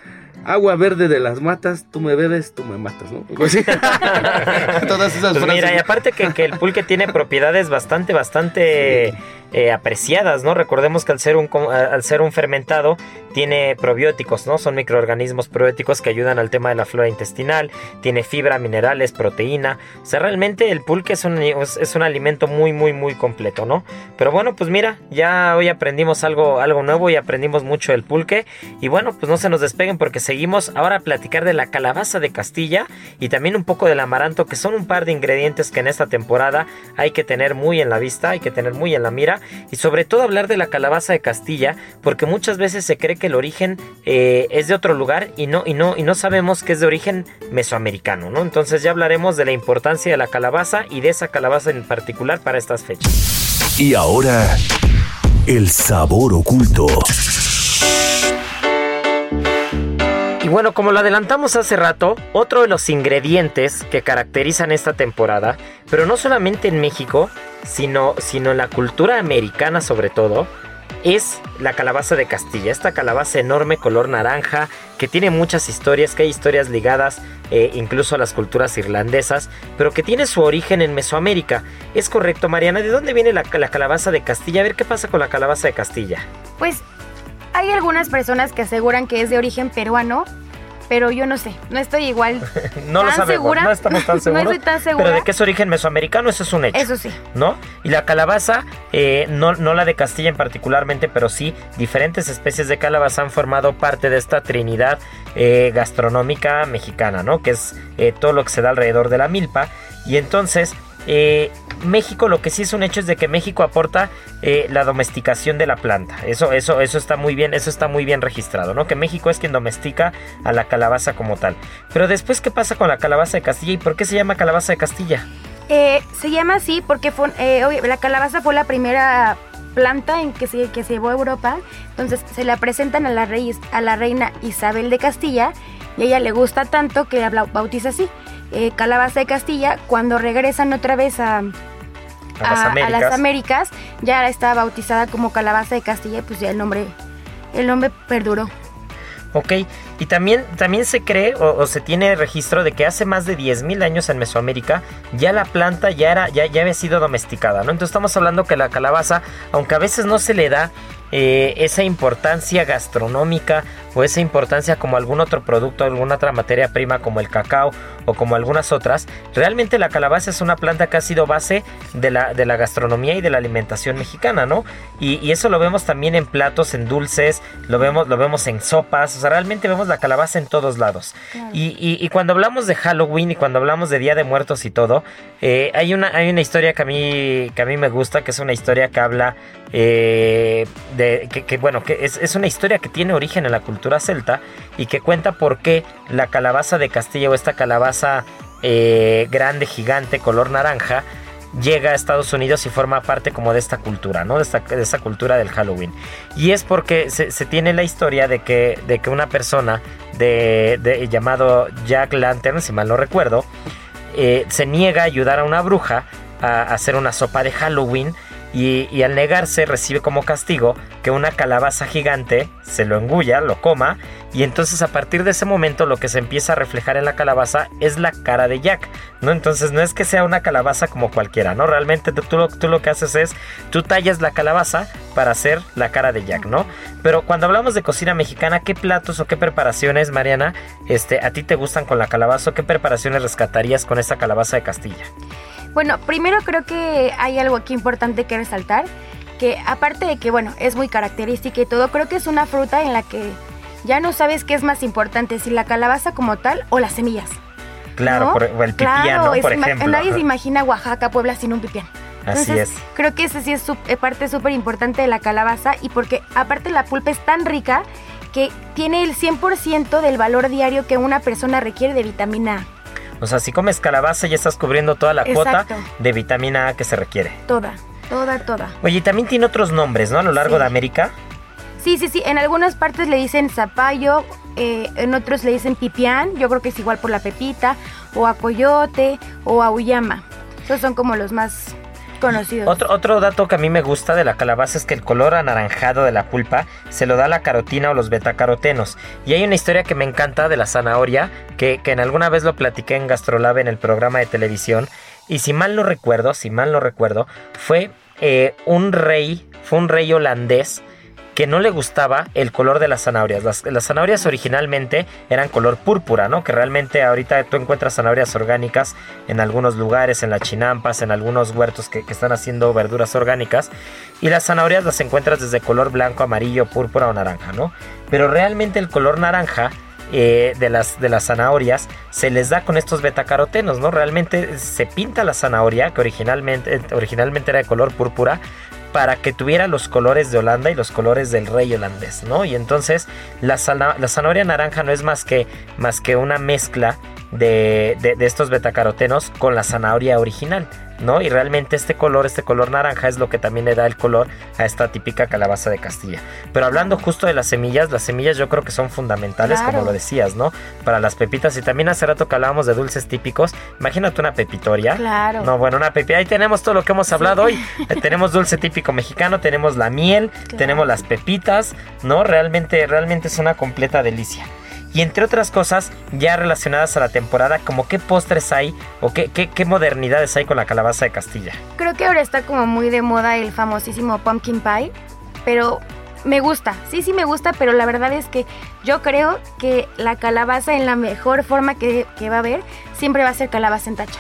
Agua verde de las matas, tú me bebes, tú me matas, ¿no? Pues *laughs* Todas esas pues Mira, y aparte que, que, el pulque tiene propiedades bastante, bastante eh, apreciadas, ¿no? Recordemos que al ser, un, al ser un fermentado tiene probióticos, ¿no? Son microorganismos probióticos que ayudan al tema de la flora intestinal, tiene fibra, minerales, proteína. O sea, realmente el pulque es un, es un alimento muy, muy, muy completo, ¿no? Pero bueno, pues mira, ya hoy aprendimos algo, algo nuevo y aprendimos mucho del pulque. Y bueno, pues no se nos despeguen porque seguimos ahora a platicar de la calabaza de Castilla y también un poco del amaranto, que son un par de ingredientes que en esta temporada hay que tener muy en la vista, hay que tener muy en la mira y sobre todo hablar de la calabaza de Castilla, porque muchas veces se cree que el origen eh, es de otro lugar y no, y, no, y no sabemos que es de origen mesoamericano, ¿no? Entonces ya hablaremos de la importancia de la calabaza y de esa calabaza en particular para estas fechas. Y ahora, el sabor oculto. Bueno, como lo adelantamos hace rato, otro de los ingredientes que caracterizan esta temporada, pero no solamente en México, sino, sino en la cultura americana sobre todo, es la calabaza de Castilla, esta calabaza enorme color naranja que tiene muchas historias, que hay historias ligadas eh, incluso a las culturas irlandesas, pero que tiene su origen en Mesoamérica. ¿Es correcto, Mariana? ¿De dónde viene la, la calabaza de Castilla? A ver qué pasa con la calabaza de Castilla. Pues hay algunas personas que aseguran que es de origen peruano, pero yo no sé, no estoy igual. *laughs* no lo sabemos, no estamos tan seguros. *laughs* no estoy tan segura. Pero de que es origen mesoamericano, eso es un hecho. Eso sí. ¿No? Y la calabaza, eh, no, no la de Castilla en particularmente, pero sí, diferentes especies de calabaza han formado parte de esta trinidad eh, gastronómica mexicana, ¿no? Que es eh, todo lo que se da alrededor de la milpa. Y entonces eh, México lo que sí es un hecho es de que México aporta eh, la domesticación de la planta. Eso, eso, eso está muy bien, eso está muy bien registrado, ¿no? Que México es quien domestica a la calabaza como tal. Pero después, ¿qué pasa con la calabaza de Castilla y por qué se llama calabaza de Castilla? Eh, se llama así porque la calabaza fue la primera planta en que se, que llevó a Europa. Entonces se la presentan a la, rey, a la reina Isabel de Castilla y a ella le gusta tanto que la bautiza así. Eh, Calabaza de Castilla, cuando regresan otra vez a, a, las Américas, ya está bautizada como Calabaza de Castilla y pues ya el nombre, el nombre perduró. Ok, y también, también se cree o, se tiene registro de que hace más de 10.000 años en Mesoamérica ya la planta ya, era, ya, ya había sido domesticada, ¿no? Entonces estamos hablando que la calabaza, aunque a veces no se le da eh, esa importancia gastronómica o esa importancia como algún otro producto, alguna otra materia prima como el cacao o como algunas otras, realmente la calabaza es una planta que ha sido base de la, de la gastronomía y de la alimentación mexicana, ¿no? Y, eso lo vemos también en platos, en dulces, lo vemos, lo vemos en sopas, o sea, realmente vemos la calabaza en todos lados. Y, cuando hablamos de Halloween y cuando hablamos de Día de Muertos y todo, eh, hay, una, hay una historia que a, mí, que a mí me gusta, que es una historia que habla eh, de, que, bueno, que es, es una historia que tiene origen en la cultura celta y que cuenta por qué la calabaza de Castilla o esta calabaza eh, grande, gigante, color naranja, llega a Estados Unidos y forma parte como de esta cultura, ¿no? De esta, cultura del Halloween. Y es porque se, tiene la historia de que, de que una persona de, llamado Jack Lantern, si mal no recuerdo, eh, se niega a ayudar a una bruja a hacer una sopa de Halloween y, al negarse recibe como castigo que una calabaza gigante se lo engulla, lo coma, y entonces a partir de ese momento lo que se empieza a reflejar en la calabaza es la cara de Jack, ¿no? Entonces no es que sea una calabaza como cualquiera, ¿no? Realmente tú, lo, tú lo que haces es, tú tallas la calabaza para hacer la cara de Jack, ¿no? Pero cuando hablamos de cocina mexicana, ¿qué platos o qué preparaciones, Mariana, este, a ti te gustan con la calabaza o qué preparaciones rescatarías con esa calabaza de Castilla? Bueno, primero creo que hay algo aquí importante que resaltar, que aparte de que, bueno, es muy característica y todo, creo que es una fruta en la que ya no sabes qué es más importante, si la calabaza como tal o las semillas. Claro, por, el pipián, Por ejemplo. Nadie se imagina Oaxaca, Puebla sin un pipián. Así es. Creo que ese sí es eh, parte súper importante de la calabaza y porque aparte la pulpa es tan rica que tiene el 100% del valor diario que una persona requiere de vitamina A. O sea, si comes calabaza ya estás cubriendo toda la cuota de vitamina A que se requiere. Toda. Toda, toda. Oye, y también tiene otros nombres, ¿no? A lo largo Sí. de América. Sí, sí, sí. En algunas partes le dicen zapallo, eh, en otros le dicen pipián. Yo creo que es igual por la pepita, o a coyote, o a uyama. Esos son como los más Otro, otro dato que a mí me gusta de la calabaza es que el color anaranjado de la pulpa se lo da la carotina o los betacarotenos. Y hay una historia que me encanta de la zanahoria, que, que en alguna vez lo platiqué en Gastrolab en el programa de televisión. Y si mal no recuerdo, si mal no recuerdo, fue eh, un rey, fue un rey holandés que no le gustaba el color de las zanahorias. Las, zanahorias originalmente eran color púrpura, ¿no? Que realmente ahorita tú encuentras zanahorias orgánicas en algunos lugares, en las chinampas, en algunos huertos que, que están haciendo verduras orgánicas. Y las zanahorias las encuentras desde color blanco, amarillo, púrpura o naranja, ¿no? Pero realmente el color naranja eh, de, las, de las zanahorias se les da con estos betacarotenos, ¿no? Realmente se pinta la zanahoria, que originalmente, originalmente era de color púrpura, para que tuviera los colores de Holanda y los colores del rey holandés, ¿no? Y entonces la, la zanahoria naranja no es más que, más que una mezcla de, de- de estos betacarotenos con la zanahoria original, ¿no? Y realmente este color, este color naranja es lo que también le da el color a esta típica calabaza de Castilla. Pero hablando justo de las semillas, las semillas yo creo que son fundamentales, Claro. como lo decías, ¿no? Para las pepitas. Y también hace rato que hablábamos de dulces típicos. Imagínate una pepitoria. Claro. No, bueno, una pepita. Ahí tenemos todo lo que hemos hablado hoy. *laughs* Eh, tenemos dulce típico mexicano, tenemos la miel, tenemos las pepitas, ¿no? Realmente, realmente es una completa delicia. Y entre otras cosas, ya relacionadas a la temporada, como qué postres hay o qué, qué, qué modernidades hay con la calabaza de Castilla. Creo que ahora está como muy de moda el famosísimo pumpkin pie, pero me gusta, sí, sí me gusta, pero la verdad es que yo creo que la calabaza en la mejor forma que, que va a haber siempre va a ser calabaza en tacha.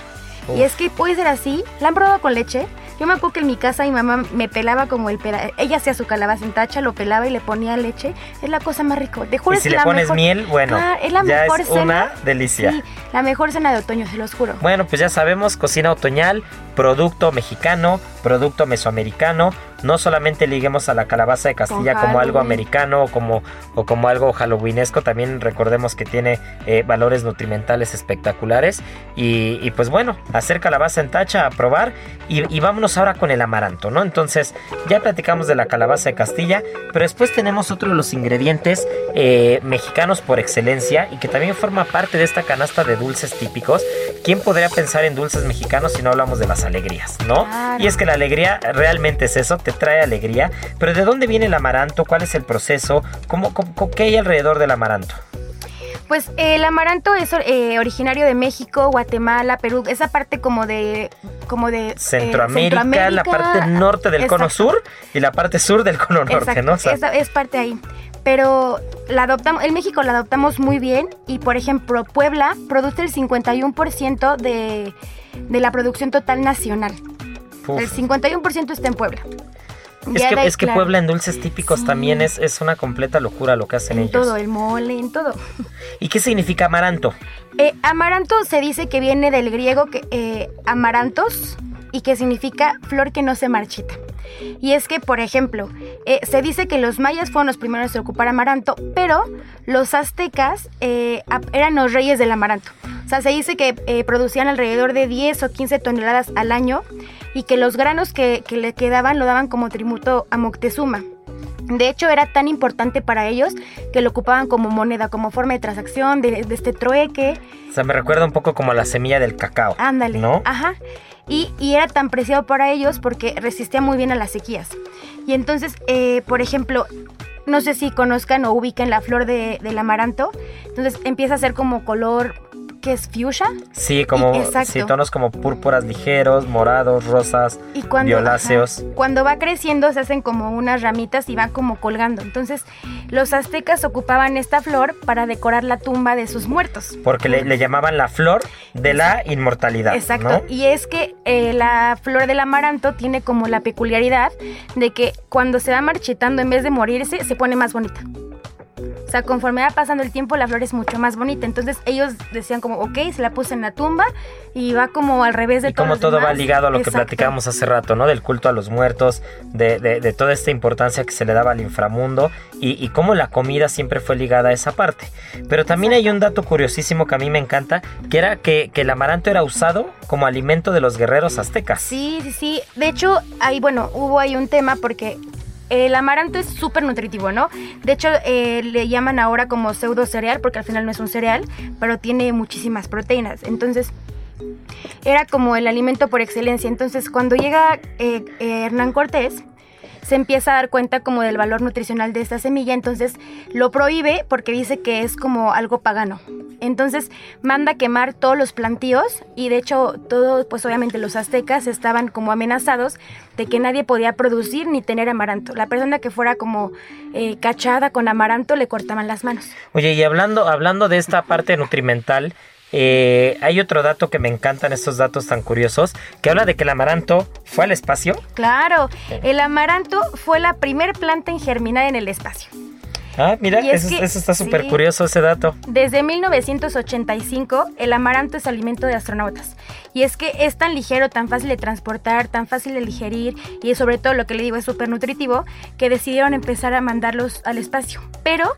Uf. Y es que puede ser así, la han probado con leche. Yo me acuerdo que en mi casa mi mamá me pelaba como el pela ella hacía su calabaza en tacha, lo pelaba y le ponía leche. Es la cosa más rica. Te juro Y es si le la pones mejor- miel, bueno, Claro, es la ya mejor es cena. una delicia. Sí, la mejor cena de otoño, se los juro. Bueno, pues ya sabemos, cocina otoñal, producto mexicano, producto mesoamericano. No solamente liguemos a la calabaza de Castilla como algo americano o como, o como algo halloweenesco, también recordemos que tiene eh, valores nutrimentales espectaculares. Y, y pues bueno, hacer calabaza en tacha, a probar. Y, y vámonos ahora con el amaranto, ¿no? Entonces, ya platicamos de la calabaza de Castilla, pero después tenemos otro de los ingredientes eh, mexicanos por excelencia y que también forma parte de esta canasta de dulces típicos. ¿Quién podría pensar en dulces mexicanos si no hablamos de las alegrías, no? Claro. Y es que la alegría realmente es eso, te trae alegría. Pero ¿de dónde viene el amaranto? ¿Cuál es el proceso? ¿Cómo, cómo- qué hay alrededor del amaranto? Pues eh, el amaranto es eh, originario de México, Guatemala, Perú, esa parte como de como de eh, Centroamérica, la parte norte del cono sur y la parte sur del cono norte, Exacto, ¿no? O sea, esa es parte ahí. Pero la adoptamos, en México la adoptamos muy bien y por ejemplo Puebla produce el 51% de, de la producción total nacional. uf. El 51% está en Puebla. Es que, es que claro, Puebla en dulces típicos Sí. también es, es una completa locura lo que hacen En ellos. todo, el mole, en todo. ¿Y qué significa amaranto? Eh, amaranto se dice que viene del griego que, eh, amarantos y que significa flor que no se marchita. Y es que, por ejemplo, eh, se dice que los mayas fueron los primeros en ocupar amaranto, pero los aztecas eh, eran los reyes del amaranto. O sea, se dice que eh, producían alrededor de 10 o 15 toneladas al año y que los granos que le quedaban lo daban como tributo a Moctezuma. De hecho, era tan importante para ellos que lo ocupaban como moneda, como forma de transacción, de, de este trueque. O sea, me recuerda un poco como la semilla del cacao. Ándale. ¿No? Ajá. Y, y era tan preciado para ellos porque resistía muy bien a las sequías. Y entonces, eh, por ejemplo, no sé si conozcan o ubiquen la flor de- del amaranto. Entonces empieza a ser como color que es fuchsia. Sí, como exacto. sí, tonos como púrpuras ligeros, morados, rosas, Y cuando, violáceos. ajá, cuando va creciendo se hacen como unas ramitas y van como colgando. Entonces los aztecas ocupaban esta flor para decorar la tumba de sus muertos. Porque le, le llamaban la flor de la inmortalidad. Exacto. ¿no? Y es que eh, la flor del amaranto tiene como la peculiaridad de que cuando se va marchitando en vez de morirse se pone más bonita. Sea, conforme va pasando el tiempo, la flor es mucho más bonita. Entonces ellos decían como, ok, se la puse en la tumba y va como al revés de y como todo va ligado a lo que platicábamos hace rato, ¿no? Del culto a los muertos, de, de, toda esta importancia que se le daba al inframundo y, y cómo la comida siempre fue ligada a esa parte. Pero también hay un dato curiosísimo que a mí me encanta, que era que, que el amaranto era usado como alimento de los guerreros aztecas. Sí, sí, sí. De hecho, ahí, bueno, hubo ahí un tema porque el amaranto es súper nutritivo, ¿no? De hecho, eh, le llaman ahora como pseudo cereal porque al final no es un cereal, pero tiene muchísimas proteínas. Entonces, era como el alimento por excelencia. Entonces, cuando llega eh, Hernán Cortés, se empieza a dar cuenta como del valor nutricional de esta semilla, entonces lo prohíbe porque dice que es como algo pagano. Entonces manda quemar todos los plantíos y de hecho todos, pues obviamente los aztecas estaban como amenazados de que nadie podía producir ni tener amaranto. La persona que fuera como eh, cachada con amaranto le cortaban las manos. Oye, y hablando, hablando de esta parte nutrimental, eh, hay otro dato que me encantan, estos datos tan curiosos, que habla de que el amaranto fue al espacio. Claro, el amaranto fue la primer planta en germinar en el espacio. Ah, mira, eso, está súper curioso ese dato. Desde 1985, el amaranto es alimento de astronautas. Y es que es tan ligero, tan fácil de transportar, tan fácil de digerir y sobre todo lo que le digo es súper nutritivo, que decidieron empezar a mandarlos al espacio. Pero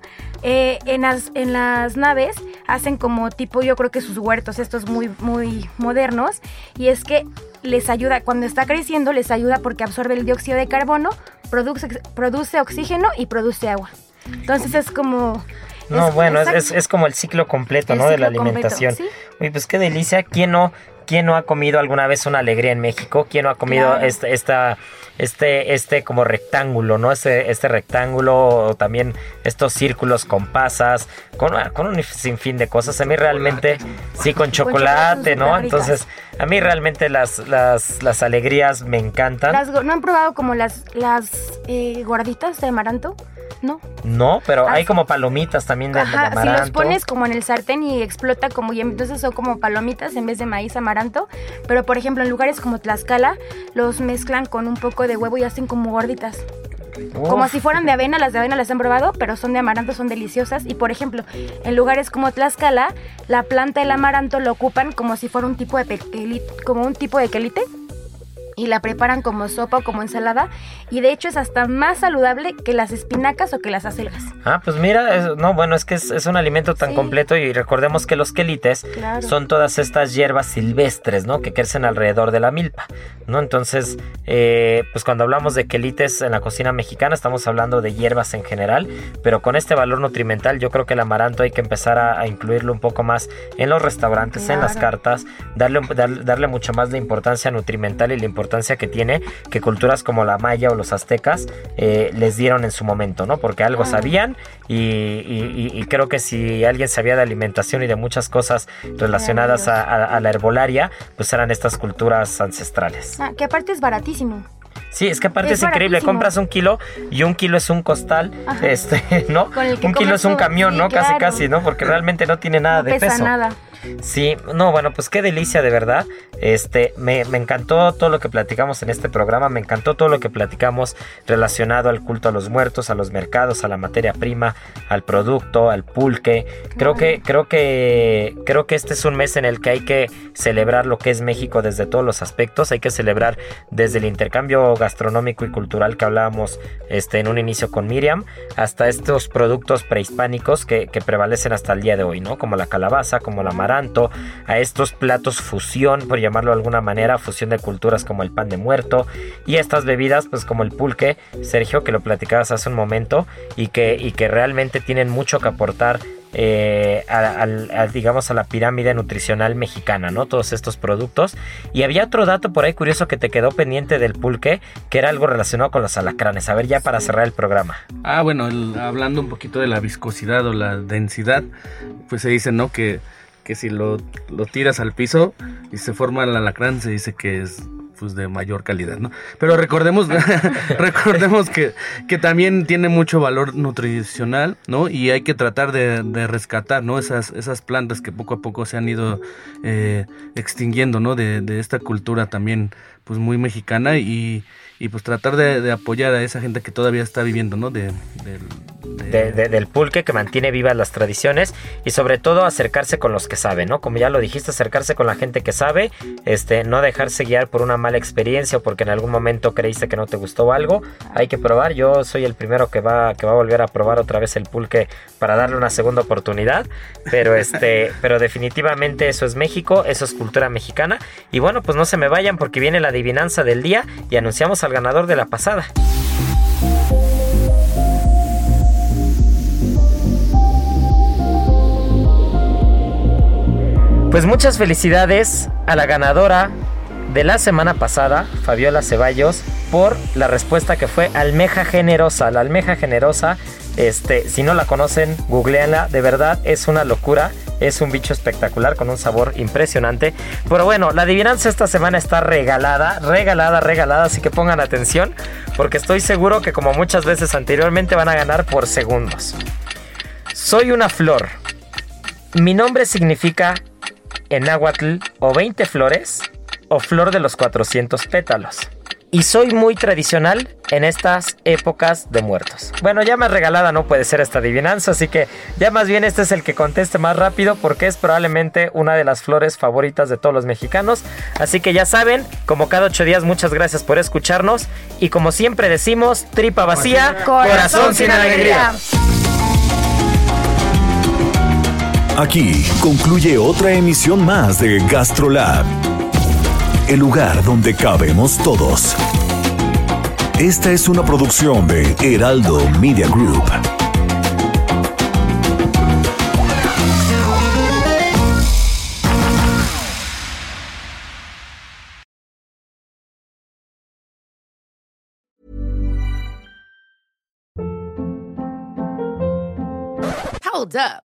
eh, en, las, en las naves hacen como tipo, yo creo que sus huertos, estos muy, muy modernos, y es que les ayuda, cuando está creciendo, les ayuda porque absorbe el dióxido de carbono, produce, produce oxígeno y produce agua. Entonces es como... No, bueno, es, es, como el ciclo completo, ¿no? de la alimentación. Uy, pues qué delicia. ¿Quién no, ¿Quién no ha comido alguna vez una alegría en México? ¿Quién no ha comido esta, esta, este, este como rectángulo, ¿no? Este, este rectángulo, o también estos círculos con pasas, con, con un sinfín de cosas. A mí realmente, sí, con chocolate, ¿no? Entonces, a mí realmente las, las, las alegrías me encantan. ¿No han probado como las, las eh, gorditas de amaranto? ¿No? No, pero hay como palomitas también de, amaranto. Si los pones como en el sartén y explota como y entonces son como palomitas en vez de maíz amaranto, pero por ejemplo en lugares como Tlaxcala los mezclan con un poco de huevo y hacen como gorditas. Como si fueran de avena, las de avena las han probado, pero son de amaranto, son deliciosas. Y por ejemplo, en lugares como Tlaxcala, la planta del amaranto lo ocupan como si fuera un tipo de como un tipo de quelite y la preparan como sopa o como ensalada y de hecho es hasta más saludable que las espinacas o que las acelgas. Ah, pues mira, no, bueno, es que es, un alimento tan completo y recordemos que los quelites son todas estas hierbas silvestres, ¿no? Que crecen alrededor de la milpa, ¿no? Entonces, eh, pues cuando hablamos de quelites en la cocina mexicana estamos hablando de hierbas en general, pero con este valor nutrimental yo creo que el amaranto hay que empezar a, incluirlo un poco más en los restaurantes, en las cartas, darle, darle mucho más de importancia nutrimental y la importancia importancia que tiene que culturas como la maya o los aztecas eh, les dieron en su momento, ¿no? Porque algo sabían y, creo que si alguien sabía de alimentación y de muchas cosas relacionadas a, la herbolaria, pues eran estas culturas ancestrales. Ah, que aparte es baratísimo. Sí, es que aparte es, increíble. Compras un kilo y un kilo es un costal, este, *laughs* ¿no? Un kilo es un camión, ¿no? Casi, casi, ¿no? Porque realmente no tiene nada de peso. nada. Sí, no, bueno, pues qué delicia de verdad. Este, me, encantó todo lo que platicamos en este programa, me encantó todo lo que platicamos relacionado al culto a los muertos, a los mercados, a la materia prima, al producto, al pulque. Creo que, creo que, creo que este es un mes en el que hay que celebrar lo que es México desde todos los aspectos. Hay que celebrar desde el intercambio gastronómico y cultural que hablábamos este, en un inicio con Miriam, hasta estos productos prehispánicos que, que prevalecen hasta el día de hoy, ¿no? Como la calabaza, como la mara a estos platos fusión, por llamarlo de alguna manera, fusión de culturas como el pan de muerto y estas bebidas pues como el pulque, Sergio, que lo platicabas hace un momento y que, y que realmente tienen mucho que aportar eh, a, digamos a la pirámide nutricional mexicana, ¿no? Todos estos productos. Y había otro dato por ahí curioso que te quedó pendiente del pulque, que era algo relacionado con los alacranes. A ver, ya para cerrar el programa. Ah, bueno, hablando un poquito de la viscosidad o la densidad, pues se dice, ¿no? Que que si lo, tiras al piso y se forma el alacrán, se dice que es pues de mayor calidad, ¿no? Pero recordemos, *laughs* *laughs* recordemos que, que, también tiene mucho valor nutricional, ¿no? Y hay que tratar de, rescatar, ¿no? Esas, esas plantas que poco a poco se han ido eh, extinguiendo, ¿no? De, de, esta cultura también, pues muy mexicana y, y pues tratar de, apoyar a esa gente que todavía está viviendo, ¿no? De, del pulque que mantiene vivas las tradiciones y sobre todo acercarse con los que saben, ¿no? Como ya lo dijiste, acercarse con la gente que sabe, este, no dejarse guiar por una mala experiencia o porque en algún momento creíste que no te gustó algo, hay que probar. Yo soy el primero que va, que va a volver a probar otra vez el pulque para darle una segunda oportunidad, pero este, *laughs* pero definitivamente eso es México, eso es cultura mexicana y bueno, pues no se me vayan porque viene la adivinanza del día y anunciamos al ganador de la pasada. Pues muchas felicidades a la ganadora de la semana pasada, Fabiola Ceballos, por la respuesta que fue almeja generosa. La almeja generosa, este, si no la conocen, googleenla, de verdad es una locura. Es un bicho espectacular con un sabor impresionante. Pero bueno, la adivinanza esta semana está regalada, regalada, regalada. Así que pongan atención porque estoy seguro que como muchas veces anteriormente van a ganar por segundos. Soy una flor. Mi nombre significa en náhuatl o 20 flores o flor de los 400 pétalos. Y soy muy tradicional en estas épocas de muertos. Bueno, ya más regalada no puede ser esta adivinanza, así que ya más bien este es el que conteste más rápido porque es probablemente una de las flores favoritas de todos los mexicanos. Así que ya saben, como cada ocho días, muchas gracias por escucharnos y como siempre decimos, tripa vacía, corazón, sin alegría. Aquí concluye otra emisión más de GastroLab, el lugar donde cabemos todos. Esta es una producción de Heraldo Media Group. Hold up.